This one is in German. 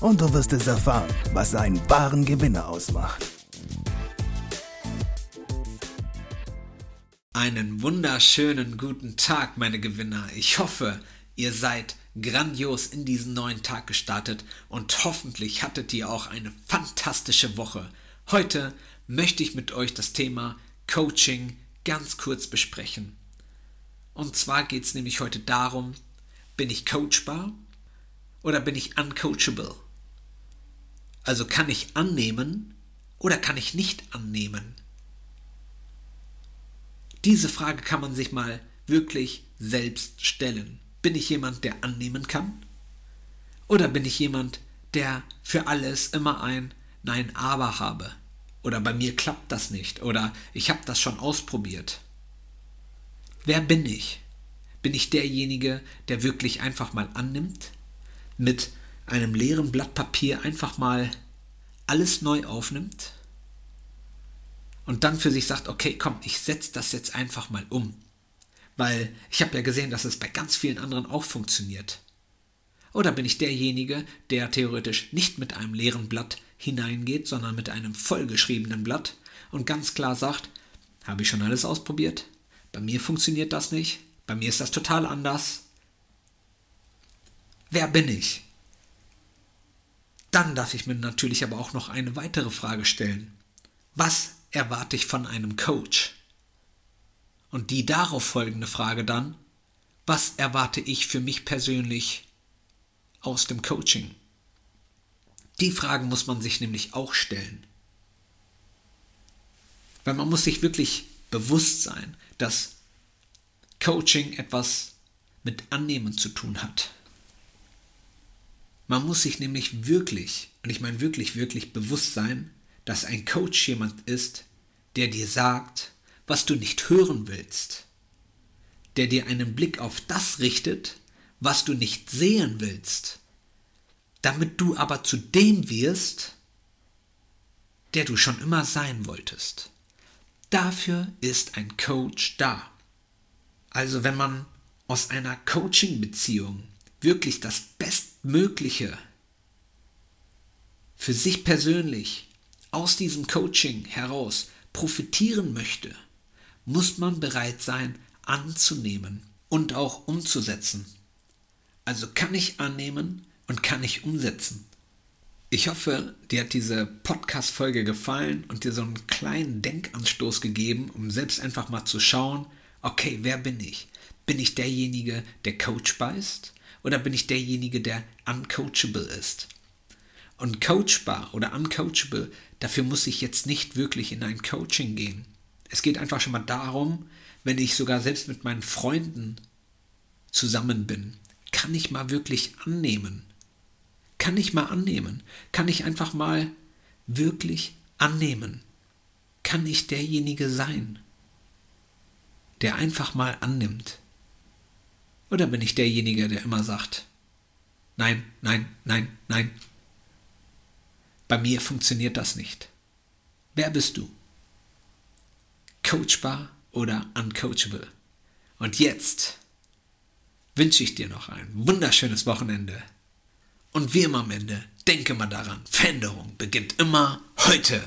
und du wirst es erfahren, was einen wahren Gewinner ausmacht. Einen wunderschönen guten Tag, meine Gewinner. Ich hoffe, ihr seid grandios in diesen neuen Tag gestartet und hoffentlich hattet ihr auch eine fantastische Woche. Heute möchte ich mit euch das Thema Coaching ganz kurz besprechen. Und zwar geht es nämlich heute darum, bin ich coachbar oder bin ich uncoachable? Also kann ich annehmen oder kann ich nicht annehmen? Diese Frage kann man sich mal wirklich selbst stellen. Bin ich jemand, der annehmen kann? Oder bin ich jemand, der für alles immer ein Nein, aber habe? Oder bei mir klappt das nicht? Oder ich habe das schon ausprobiert? Wer bin ich? Bin ich derjenige, der wirklich einfach mal annimmt? Mit einem leeren Blatt Papier einfach mal alles neu aufnimmt? Und dann für sich sagt, okay, komm, ich setze das jetzt einfach mal um. Weil ich habe ja gesehen, dass es bei ganz vielen anderen auch funktioniert. Oder bin ich derjenige, der theoretisch nicht mit einem leeren Blatt hineingeht, sondern mit einem vollgeschriebenen Blatt und ganz klar sagt, habe ich schon alles ausprobiert? Bei mir funktioniert das nicht. Bei mir ist das total anders. Wer bin ich? Dann darf ich mir natürlich aber auch noch eine weitere Frage stellen. Was erwarte ich von einem Coach? Und die darauf folgende Frage dann, was erwarte ich für mich persönlich aus dem Coaching? Die Fragen muss man sich nämlich auch stellen. Weil man muss sich wirklich bewusst sein, dass Coaching etwas mit Annehmen zu tun hat. Man muss sich nämlich wirklich, und ich meine wirklich, wirklich bewusst sein, dass ein Coach jemand ist, der dir sagt, was du nicht hören willst, der dir einen Blick auf das richtet, was du nicht sehen willst, damit du aber zu dem wirst, der du schon immer sein wolltest. Dafür ist ein Coach da. Also wenn man aus einer Coaching-Beziehung wirklich das Bestmögliche für sich persönlich aus diesem Coaching heraus profitieren möchte, muss man bereit sein anzunehmen und auch umzusetzen. Also kann ich annehmen und kann ich umsetzen. Ich hoffe, dir hat diese Podcast-Folge gefallen und dir so einen kleinen Denkanstoß gegeben, um selbst einfach mal zu schauen, okay, wer bin ich? Bin ich derjenige, der coachbar ist? Oder bin ich derjenige, der uncoachable ist? Und coachbar oder uncoachable, dafür muss ich jetzt nicht wirklich in ein Coaching gehen. Es geht einfach schon mal darum, wenn ich sogar selbst mit meinen Freunden zusammen bin, kann ich mal wirklich annehmen. Kann ich mal annehmen. Kann ich einfach mal wirklich annehmen. Kann ich derjenige sein, der einfach mal annimmt. Oder bin ich derjenige, der immer sagt, nein, nein, nein, nein. Bei mir funktioniert das nicht. Wer bist du? Coachbar oder uncoachable? Und jetzt wünsche ich dir noch ein wunderschönes Wochenende. Und wie immer am Ende, denke mal daran, Veränderung beginnt immer heute.